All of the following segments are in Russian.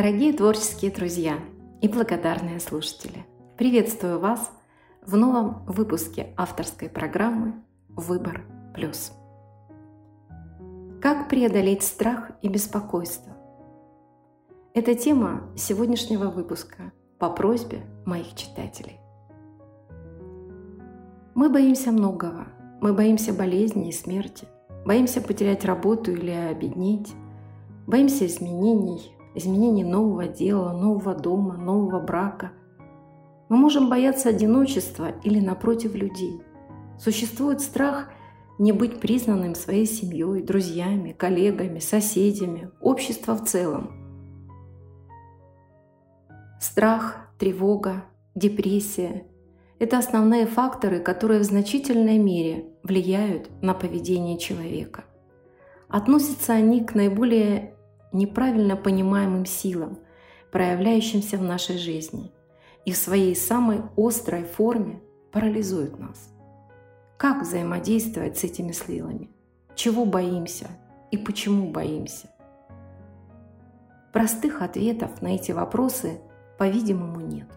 Дорогие творческие друзья и благодарные слушатели, приветствую вас в новом выпуске авторской программы «Выбор плюс». Как преодолеть страх и беспокойство? Это тема сегодняшнего выпуска по просьбе моих читателей. Мы боимся многого. Мы боимся болезни и смерти, боимся потерять работу или обеднеть, боимся изменений, изменений нового дела, нового дома, нового брака. Мы можем бояться одиночества или, напротив, людей. Существует страх не быть признанным своей семьей, друзьями, коллегами, соседями, общества в целом. Страх, тревога, депрессия – это основные факторы, которые в значительной мере влияют на поведение человека. Относятся они к наиболее неправильно понимаемым силам, проявляющимся в нашей жизни и в своей самой острой форме парализуют нас. Как взаимодействовать с этими силами? Чего боимся и почему боимся? Простых ответов на эти вопросы, по-видимому, нет.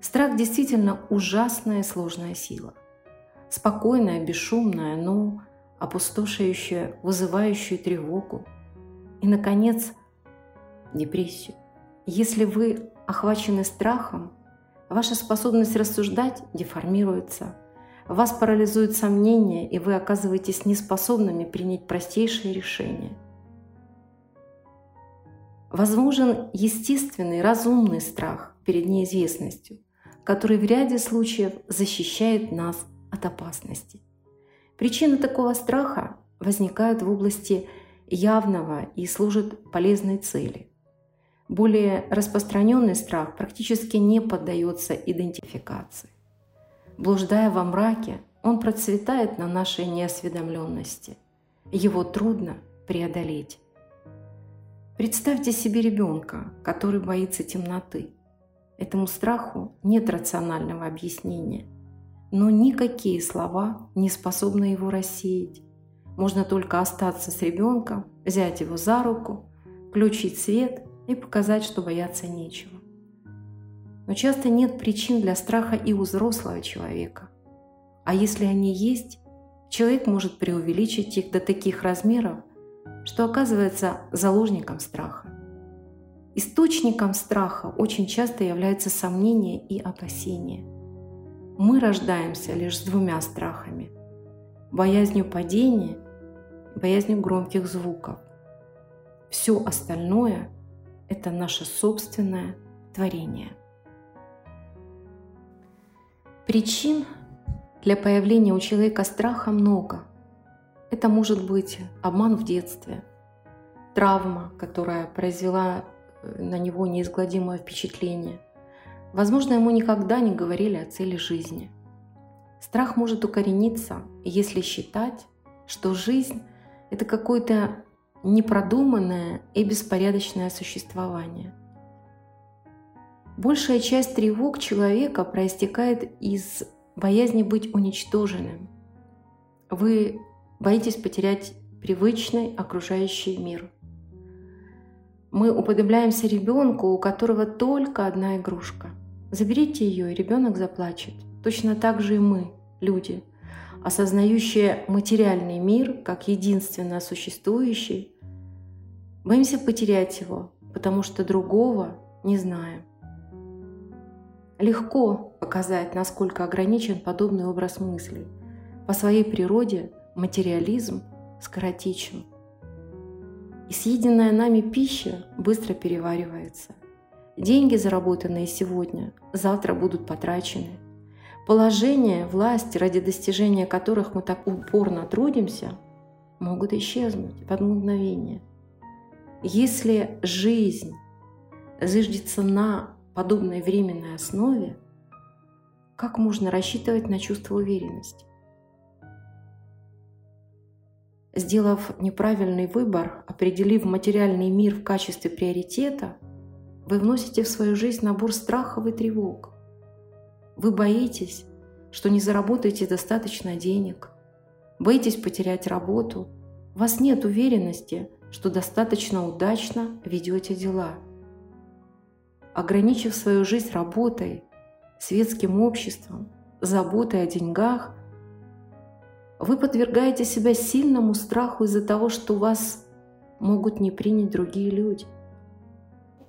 Страх действительно ужасная сложная сила. Спокойная, бесшумная, но опустошающая, вызывающая тревогу, и, наконец, депрессию. Если вы охвачены страхом, ваша способность рассуждать деформируется, вас парализуют сомнения, и вы оказываетесь неспособными принять простейшие решения. Возможен естественный, разумный страх перед неизвестностью, который в ряде случаев защищает нас от опасности. Причины такого страха возникают в области явного и служит полезной цели. Более распространенный страх практически не поддается идентификации. Блуждая во мраке, он процветает на нашей неосведомленности. Его трудно преодолеть. Представьте себе ребенка, который боится темноты. Этому страху нет рационального объяснения, но никакие слова не способны его рассеять. Можно только остаться с ребенком, взять его за руку, включить свет и показать, что бояться нечего. Но часто нет причин для страха и у взрослого человека. А если они есть, человек может преувеличить их до таких размеров, что оказывается заложником страха. Источником страха очень часто являются сомнения и опасения. Мы рождаемся лишь с двумя страхами – боязнью падения боязнью громких звуков. Все остальное – это наше собственное творение. Причин для появления у человека страха много. Это может быть обман в детстве, травма, которая произвела э, на него неизгладимое впечатление. Возможно, ему никогда не говорили о цели жизни. Страх может укорениться, если считать, что жизнь это какое-то непродуманное и беспорядочное существование. Большая часть тревог человека проистекает из боязни быть уничтоженным. Вы боитесь потерять привычный окружающий мир. Мы уподобляемся ребенку, у которого только одна игрушка. Заберите ее, и ребенок заплачет. Точно так же и мы, люди – осознающие материальный мир как единственно существующий, боимся потерять его, потому что другого не знаем. Легко показать, насколько ограничен подобный образ мыслей. По своей природе материализм скоротечен. И съеденная нами пища быстро переваривается. Деньги, заработанные сегодня, завтра будут потрачены. Положение, власть, ради достижения которых мы так упорно трудимся, могут исчезнуть одно мгновение. Если жизнь зыждется на подобной временной основе, как можно рассчитывать на чувство уверенности? Сделав неправильный выбор, определив материальный мир в качестве приоритета, вы вносите в свою жизнь набор страхов и тревог. Вы боитесь, что не заработаете достаточно денег, боитесь потерять работу, у вас нет уверенности, что достаточно удачно ведете дела. ограничив свою жизнь работой, светским обществом, заботой о деньгах, вы подвергаете себя сильному страху из-за того, что вас могут не принять другие люди.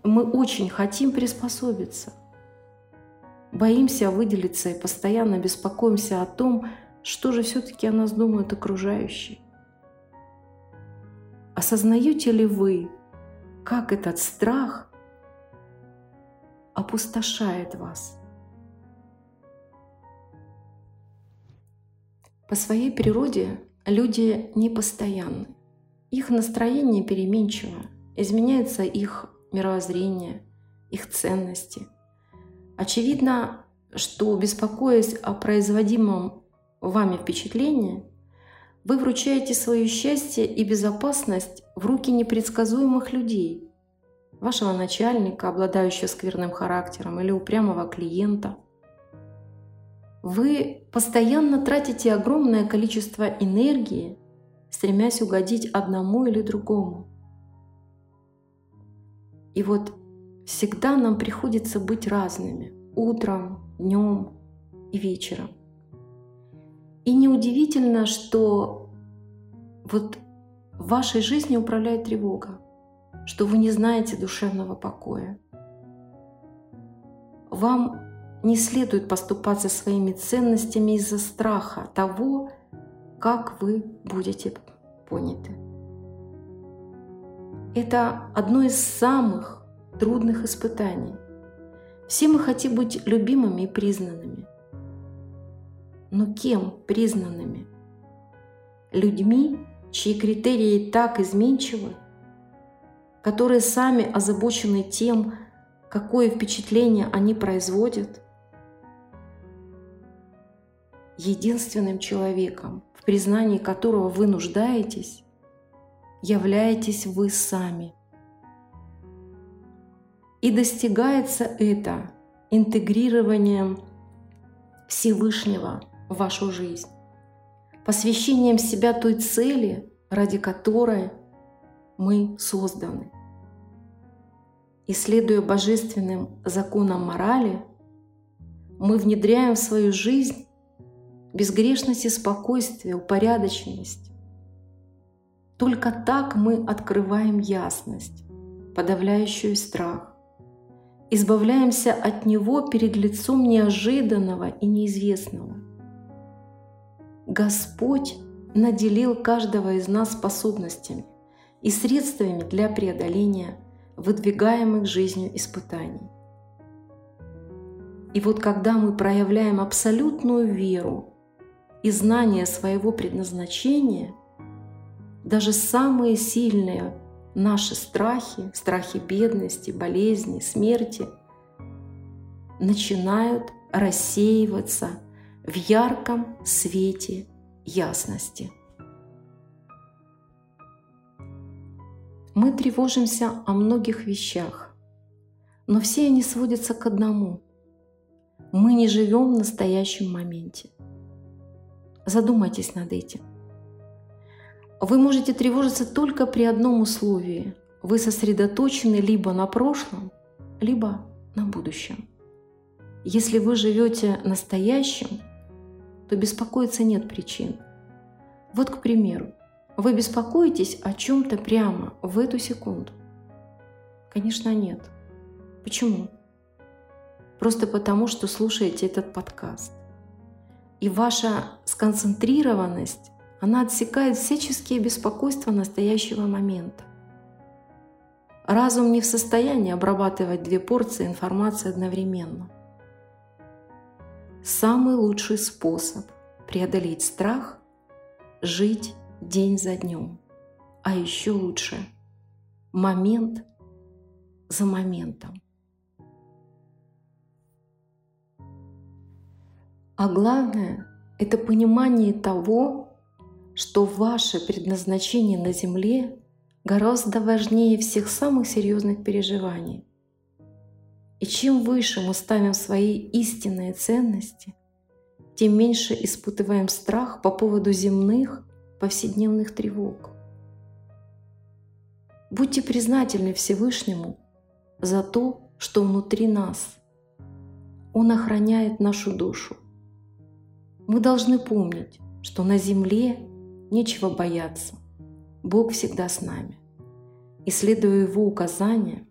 Мы очень хотим приспособиться. Боимся выделиться и постоянно беспокоимся о том, что же все-таки о нас думают окружающие. Осознаете ли вы, как этот страх опустошает вас? По своей природе люди непостоянны. Их настроение переменчиво, изменяется их мировоззрение, их ценности. Очевидно, что беспокоясь о производимом вами впечатление, вы вручаете свое счастье и безопасность в руки непредсказуемых людей, вашего начальника, обладающего скверным характером, или упрямого клиента. Вы постоянно тратите огромное количество энергии, стремясь угодить одному или другому. И вот всегда нам приходится быть разными – утром, днем и вечером – и неудивительно, что вот в вашей жизни управляет тревога, что вы не знаете душевного покоя. Вам не следует поступаться своими ценностями из-за страха того, как вы будете поняты. Это одно из самых трудных испытаний. Все мы хотим быть любимыми и признанными – но кем признанными? Людьми, чьи критерии так изменчивы, которые сами озабочены тем, какое впечатление они производят? Единственным человеком, в признании которого вы нуждаетесь, являетесь вы сами. И достигается это интегрированием Всевышнего – в вашу жизнь, посвящением себя той цели, ради которой мы созданы. И следуя божественным законам морали, мы внедряем в свою жизнь безгрешность и спокойствие, упорядоченность. Только так мы открываем ясность, подавляющую страх, избавляемся от него перед лицом неожиданного и неизвестного. Господь наделил каждого из нас способностями и средствами для преодоления выдвигаемых жизнью испытаний. И вот когда мы проявляем абсолютную веру и знание своего предназначения, даже самые сильные наши страхи, страхи бедности, болезни, смерти, начинают рассеиваться – в ярком свете ясности. Мы тревожимся о многих вещах, но все они сводятся к одному. Мы не живем в настоящем моменте. Задумайтесь над этим. Вы можете тревожиться только при одном условии. Вы сосредоточены либо на прошлом, либо на будущем. Если вы живете настоящим, то беспокоиться нет причин. Вот, к примеру, вы беспокоитесь о чем-то прямо в эту секунду? Конечно, нет. Почему? Просто потому, что слушаете этот подкаст. И ваша сконцентрированность, она отсекает всяческие беспокойства настоящего момента. Разум не в состоянии обрабатывать две порции информации одновременно. Самый лучший способ преодолеть страх – жить день за днем. А еще лучше – момент за моментом. А главное – это понимание того, что ваше предназначение на Земле гораздо важнее всех самых серьезных переживаний – и чем выше мы ставим свои истинные ценности, тем меньше испытываем страх по поводу земных повседневных тревог. Будьте признательны Всевышнему за то, что внутри нас. Он охраняет нашу душу. Мы должны помнить, что на земле нечего бояться. Бог всегда с нами. И следуя Его указаниям,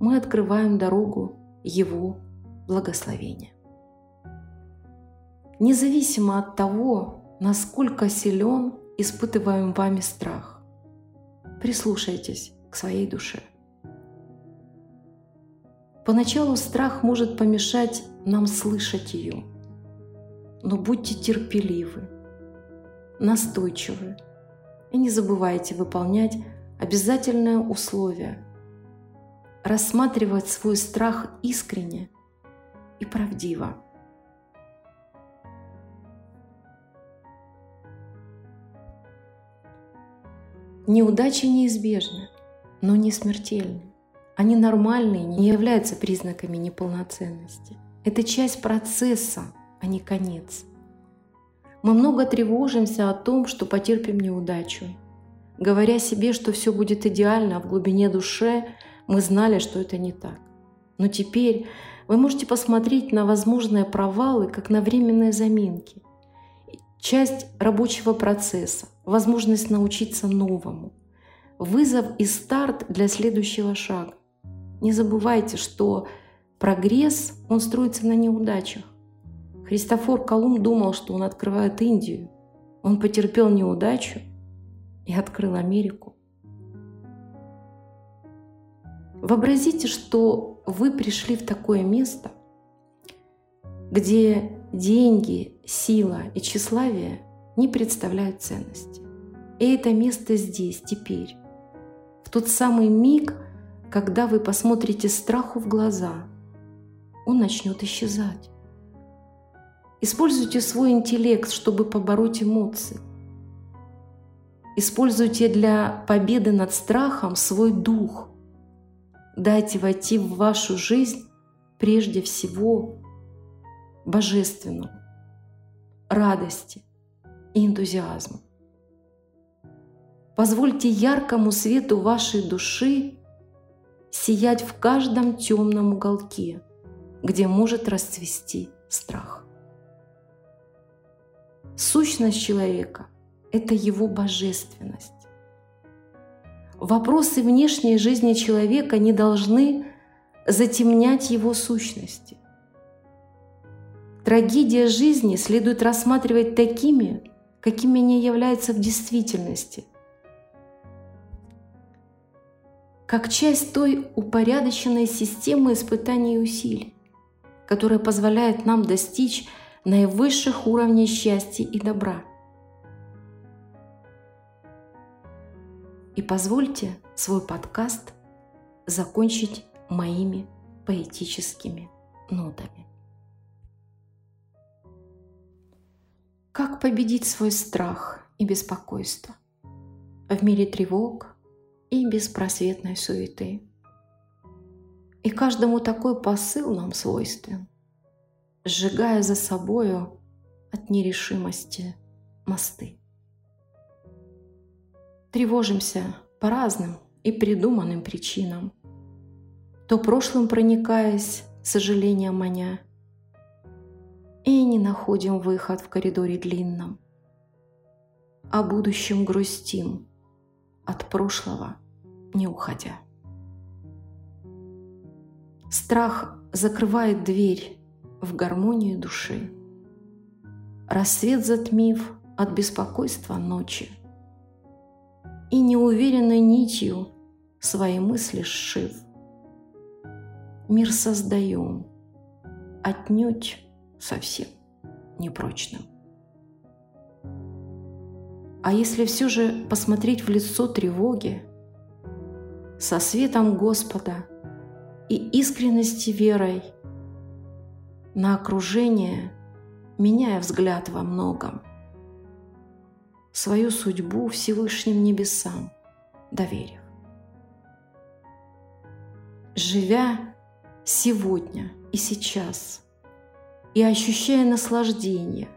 мы открываем дорогу Его благословения. Независимо от того, насколько силен испытываем вами страх, прислушайтесь к своей душе. Поначалу страх может помешать нам слышать ее, но будьте терпеливы, настойчивы и не забывайте выполнять обязательное условие – рассматривать свой страх искренне и правдиво. Неудачи неизбежны, но не смертельны. Они нормальные, не являются признаками неполноценности. Это часть процесса, а не конец. Мы много тревожимся о том, что потерпим неудачу. Говоря себе, что все будет идеально, а в глубине души мы знали, что это не так. Но теперь вы можете посмотреть на возможные провалы как на временные заминки. Часть рабочего процесса, возможность научиться новому, вызов и старт для следующего шага. Не забывайте, что прогресс, он строится на неудачах. Христофор Колумб думал, что он открывает Индию. Он потерпел неудачу и открыл Америку. Вообразите, что вы пришли в такое место, где деньги, сила и тщеславие не представляют ценности. И это место здесь, теперь. В тот самый миг, когда вы посмотрите страху в глаза, он начнет исчезать. Используйте свой интеллект, чтобы побороть эмоции. Используйте для победы над страхом свой дух. Дайте войти в вашу жизнь прежде всего божественному, радости и энтузиазму. Позвольте яркому свету вашей души сиять в каждом темном уголке, где может расцвести страх. Сущность человека – это его божественность. Вопросы внешней жизни человека не должны затемнять его сущности. Трагедия жизни следует рассматривать такими, какими они являются в действительности, как часть той упорядоченной системы испытаний и усилий, которая позволяет нам достичь наивысших уровней счастья и добра. И позвольте свой подкаст закончить моими поэтическими нотами. Как победить свой страх и беспокойство в мире тревог, и беспросветной суеты. И каждому такой посыл нам свойствен, сжигая за собою от нерешимости мосты. Тревожимся по разным и придуманным причинам, то прошлым проникаясь, сожалением маня, и не находим выход в коридоре длинном, о будущем грустим – от прошлого не уходя. Страх закрывает дверь в гармонию души. Рассвет затмив от беспокойства ночи. И неуверенной нитью свои мысли сшив. Мир создаем, отнюдь совсем непрочным. А если все же посмотреть в лицо тревоги, со светом Господа и искренности верой на окружение, меняя взгляд во многом, свою судьбу Всевышним небесам доверив. Живя сегодня и сейчас и ощущая наслаждение,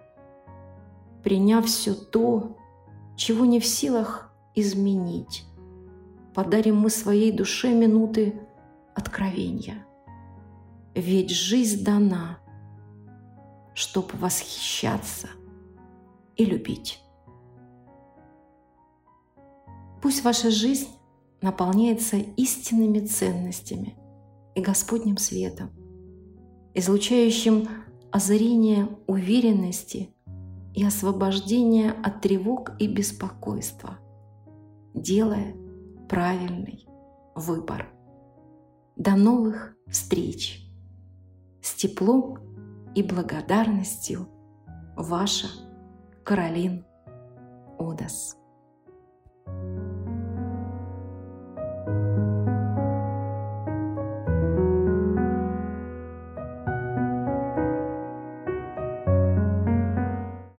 приняв все то, чего не в силах изменить. Подарим мы своей душе минуты откровения, ведь жизнь дана, чтоб восхищаться и любить. Пусть ваша жизнь наполняется истинными ценностями и Господним светом, излучающим озарение уверенности и освобождения от тревог и беспокойства, делая правильный выбор. До новых встреч! С теплом и благодарностью ваша Каролин Одас. thank you